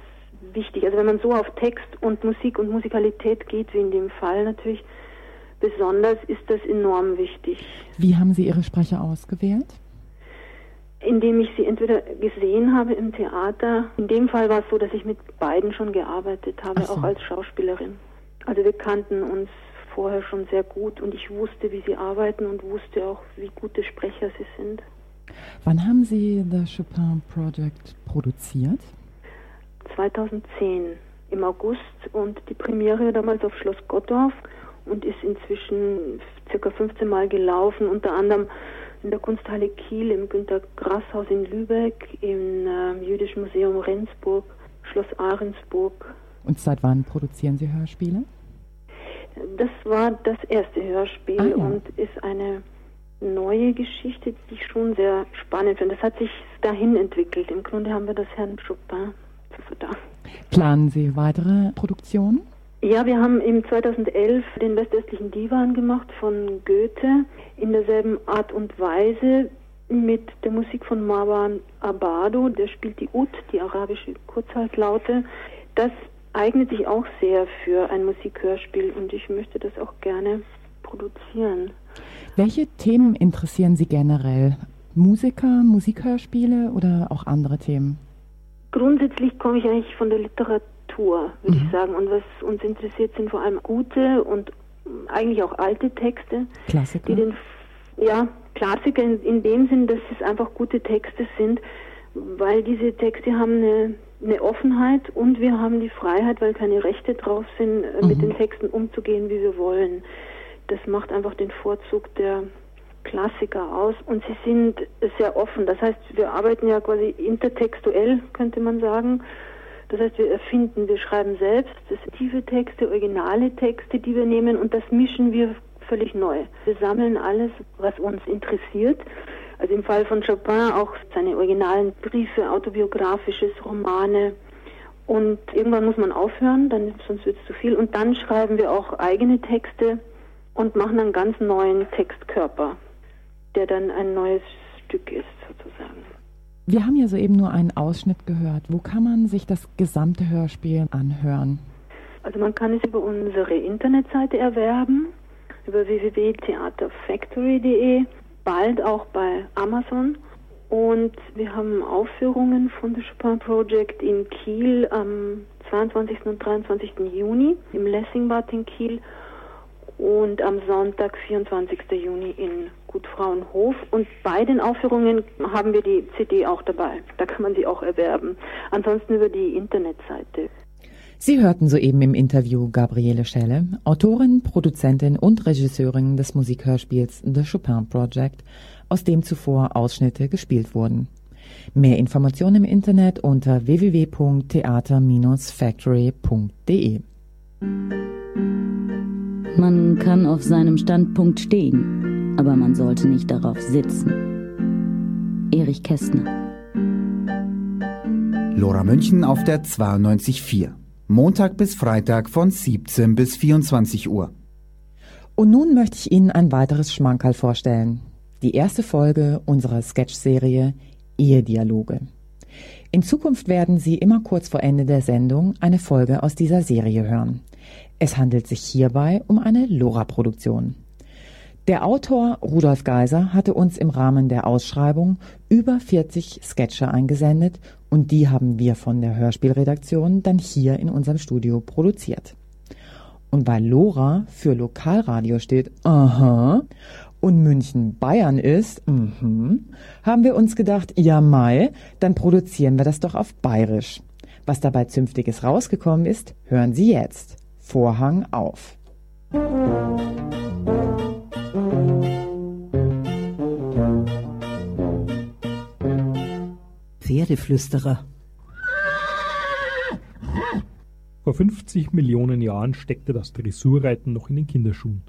H: wichtig. Also wenn man so auf Text und Musik und Musikalität geht, wie in dem Fall natürlich, besonders ist das enorm wichtig.
A: Wie haben Sie Ihre Sprecher ausgewählt?
H: indem ich sie entweder gesehen habe im Theater. In dem Fall war es so, dass ich mit beiden schon gearbeitet habe, so. auch als Schauspielerin. Also wir kannten uns vorher schon sehr gut und ich wusste, wie sie arbeiten und wusste auch, wie gute Sprecher sie sind.
A: Wann haben Sie The Chopin Project produziert?
H: 2010 im August und die Premiere damals auf Schloss Gottorf und ist inzwischen circa 15 Mal gelaufen, unter anderem in der Kunsthalle Kiel, im Günter Grass Haus in Lübeck, im äh, Jüdischen Museum Rendsburg, Schloss Ahrensburg.
A: Und seit wann produzieren Sie Hörspiele?
H: Das war das erste Hörspiel ah, ja. und ist eine neue Geschichte, die ich schon sehr spannend finde. Das hat sich dahin entwickelt. Im Grunde haben wir das Herrn Chopin zu verdanken.
A: Planen Sie weitere Produktionen?
H: Ja, wir haben im 2011 den westöstlichen Divan gemacht von Goethe in derselben Art und Weise mit der Musik von Marwan Abado. Der spielt die Ut, die arabische Kurzhaltlaute. Das eignet sich auch sehr für ein Musikhörspiel und ich möchte das auch gerne produzieren.
A: Welche Themen interessieren Sie generell? Musiker, Musikhörspiele oder auch andere Themen?
H: Grundsätzlich komme ich eigentlich von der Literatur würde mhm. ich sagen. Und was uns interessiert, sind vor allem gute und eigentlich auch alte Texte.
A: Klassiker.
H: Die den, ja, Klassiker in, in dem Sinn, dass es einfach gute Texte sind, weil diese Texte haben eine eine Offenheit und wir haben die Freiheit, weil keine Rechte drauf sind, äh, mhm. mit den Texten umzugehen, wie wir wollen. Das macht einfach den Vorzug der Klassiker aus und sie sind sehr offen. Das heißt, wir arbeiten ja quasi intertextuell, könnte man sagen. Das heißt, wir erfinden, wir schreiben selbst tiefe Texte, originale Texte, die wir nehmen und das mischen wir völlig neu. Wir sammeln alles, was uns interessiert. Also im Fall von Chopin auch seine originalen Briefe, autobiografisches, Romane. Und irgendwann muss man aufhören, dann, sonst wird es zu viel. Und dann schreiben wir auch eigene Texte und machen einen ganz neuen Textkörper, der dann ein neues Stück ist, sozusagen.
A: Wir haben ja soeben nur einen Ausschnitt gehört. Wo kann man sich das gesamte Hörspiel anhören?
H: Also man kann es über unsere Internetseite erwerben, über www.theaterfactory.de, bald auch bei Amazon. Und wir haben Aufführungen von The Chopin Project in Kiel am 22. und 23. Juni im Lessingbad in Kiel und am Sonntag, 24. Juni in Gutfrauenhof. Und bei den Aufführungen haben wir die CD auch dabei. Da kann man sie auch erwerben. Ansonsten über die Internetseite.
A: Sie hörten soeben im Interview Gabriele Schelle, Autorin, Produzentin und Regisseurin des Musikhörspiels The Chopin Project, aus dem zuvor Ausschnitte gespielt wurden. Mehr Informationen im Internet unter www.theater-factory.de.
I: Man kann auf seinem Standpunkt stehen, aber man sollte nicht darauf sitzen. Erich Kästner.
C: Lora München auf der 92.4. Montag bis Freitag von 17 bis 24 Uhr.
A: Und nun möchte ich Ihnen ein weiteres Schmankerl vorstellen. Die erste Folge unserer Sketch-Serie Ehedialoge. In Zukunft werden Sie immer kurz vor Ende der Sendung eine Folge aus dieser Serie hören. Es handelt sich hierbei um eine Lora-Produktion. Der Autor Rudolf Geiser hatte uns im Rahmen der Ausschreibung über 40 Sketche eingesendet und die haben wir von der Hörspielredaktion dann hier in unserem Studio produziert. Und weil Lora für Lokalradio steht, aha, und München Bayern ist, mhm, haben wir uns gedacht, ja Mai, dann produzieren wir das doch auf Bayerisch. Was dabei zünftiges rausgekommen ist, hören Sie jetzt. Vorhang auf.
J: Pferdeflüsterer.
K: Vor 50 Millionen Jahren steckte das Dressurreiten noch in den Kinderschuhen.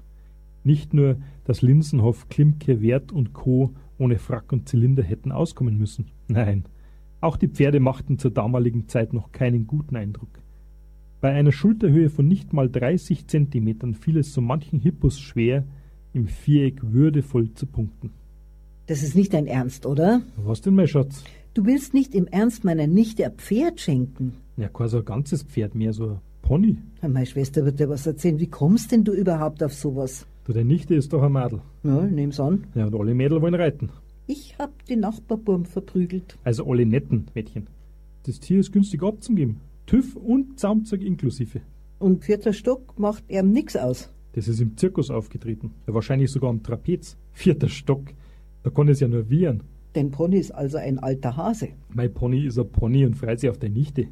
K: Nicht nur, dass Linsenhoff, Klimke, Wert und Co. ohne Frack und Zylinder hätten auskommen müssen. Nein, auch die Pferde machten zur damaligen Zeit noch keinen guten Eindruck. Bei einer Schulterhöhe von nicht mal 30 Zentimetern fiel es so manchen Hippus schwer, im Viereck würdevoll zu punkten.
J: Das ist nicht dein Ernst, oder?
K: Was denn, mein Schatz?
J: Du willst nicht im Ernst meiner Nichte ein Pferd schenken?
K: Ja, kein so ein ganzes Pferd mehr, so ein Pony.
J: Ja, meine Schwester wird dir was erzählen. Wie kommst denn du überhaupt auf sowas?
K: Du, deine Nichte ist doch ein Mädel.
J: Ja, nehm's an.
K: Ja, und alle Mädel wollen reiten.
J: Ich hab die Nachbarburm verprügelt.
K: Also alle netten Mädchen. Das Tier ist günstig abzugeben. TÜV und Zaumzeug inklusive.
J: Und vierter Stock macht ihm nix aus.
K: Das ist im Zirkus aufgetreten. Ja, wahrscheinlich sogar am Trapez. Vierter Stock. Da kann es ja nur wiehern.
J: Dein Pony ist also ein alter Hase.
K: Mein Pony ist ein Pony und freut sich auf deine Nichte.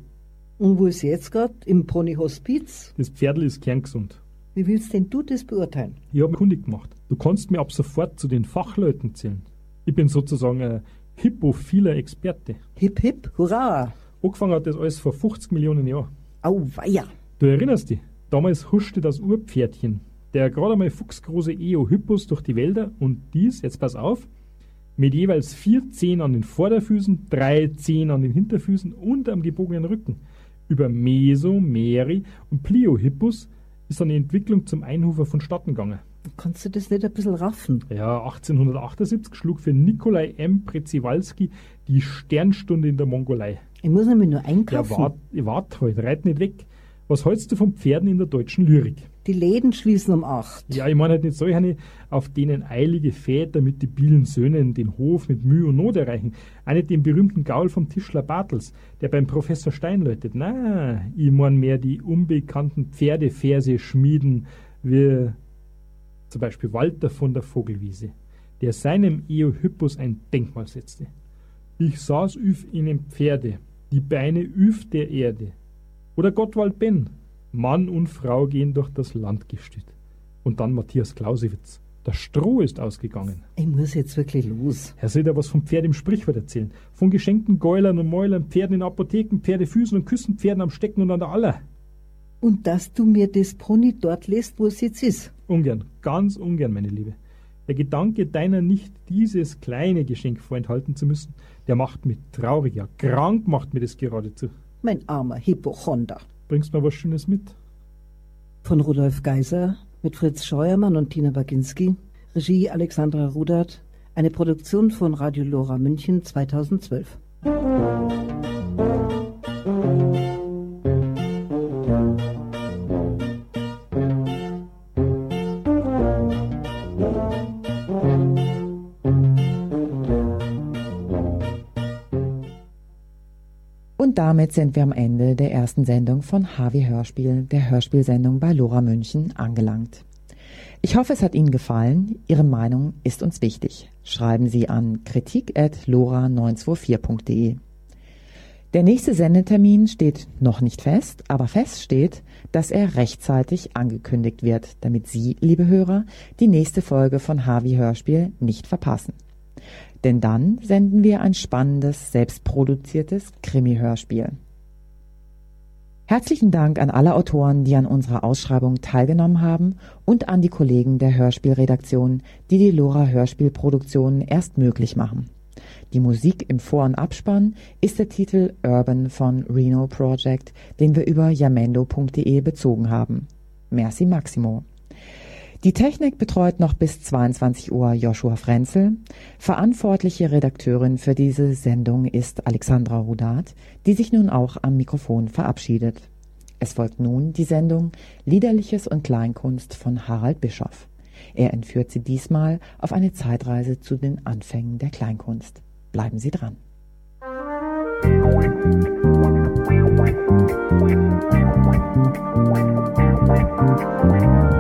J: Und wo ist jetzt grad? Im Ponyhospiz?
K: Das Pferdl ist kerngesund.
J: Wie willst denn du das beurteilen?
K: Ich habe mich kundig gemacht. Du kannst mir ab sofort zu den Fachleuten zählen. Ich bin sozusagen ein hippophiler Experte.
J: Hip hip, hurra!
K: Angefangen hat das alles vor 50 Millionen Jahren.
J: Auweia!
K: Du erinnerst dich, damals huschte das Urpferdchen, der gerade einmal fuchsgroße Eohippus durch die Wälder und dies, jetzt pass auf, mit jeweils vier Zehen an den Vorderfüßen, drei Zehen an den Hinterfüßen und am gebogenen Rücken. Über Meso, Meri und Pliohippus ist dann die Entwicklung zum Einhufer vonstatten gegangen.
J: Kannst du das nicht ein bisschen raffen?
K: Ja, 1878 schlug für Nikolai M. Preziwalski die Sternstunde in der Mongolei.
J: Ich muss nämlich nur einkaufen.
K: Ja, wart, wart halt, reit nicht weg. Was hältst du von Pferden in der deutschen Lyrik?
J: Die Läden schließen um acht.
K: Ja, ich meine halt nicht solche, auf denen eilige Väter mit debilen Söhnen den Hof mit Mühe und Not erreichen. Auch nicht den berühmten Gaul vom Tischler Bartels, der beim Professor Stein läutet. Na, ich meine mehr die unbekannten Pferdeverse schmieden, wie zum Beispiel Walter von der Vogelwiese, der seinem Eohippus ein Denkmal setzte. Ich saß üf in dem Pferde, Die Beine üf der Erde. Oder Gottwald Benn. Mann und Frau gehen durch das Landgestüt. Und dann Matthias Clausewitz. Das Stroh ist ausgegangen.
J: Ich muss jetzt wirklich los.
K: Er soll ja was vom Pferd im Sprichwort erzählen. Von geschenkten Gäulern und Mäulern, Pferden in Apotheken, Pferdefüßen und Küssen, Pferden am Stecken und an der Aller.
J: Und dass du mir das Pony dort lässt, wo es jetzt ist.
K: Ungern, ganz ungern, meine Liebe. Der Gedanke deiner nicht dieses kleine Geschenk vorenthalten zu müssen, der macht mich traurig, ja krank macht mir das geradezu.
J: Mein armer Hypochonder.
K: Bringst mir was Schönes mit?
J: Von Rudolf Geiser mit Fritz Scheuermann und Tina Baginski. Regie Alexandra Rudert. Eine Produktion von Radio Lora München 2012.
A: Und damit sind wir am Ende der ersten Sendung von Harvey Hörspiel, der Hörspielsendung bei Lora München, angelangt. Ich hoffe, es hat Ihnen gefallen. Ihre Meinung ist uns wichtig. Schreiben Sie an kritik.lora924.de. Der nächste Sendetermin steht noch nicht fest, aber fest steht, dass er rechtzeitig angekündigt wird, damit Sie, liebe Hörer, die nächste Folge von Harvey Hörspiel nicht verpassen. Denn dann senden wir ein spannendes, selbstproduziertes Krimi-Hörspiel. Herzlichen Dank an alle Autoren, die an unserer Ausschreibung teilgenommen haben und an die Kollegen der Hörspielredaktion, die die Lora Hörspielproduktionen erst möglich machen. Die Musik im Vor- und Abspann ist der Titel Urban von Reno Project, den wir über yamendo.de bezogen haben. Merci Maximo. Die Technik betreut noch bis 22 Uhr Joshua Frenzel. Verantwortliche Redakteurin für diese Sendung ist Alexandra Rudat, die sich nun auch am Mikrofon verabschiedet. Es folgt nun die Sendung Liederliches und Kleinkunst von Harald Bischoff. Er entführt Sie diesmal auf eine Zeitreise zu den Anfängen der Kleinkunst. Bleiben Sie dran. Musik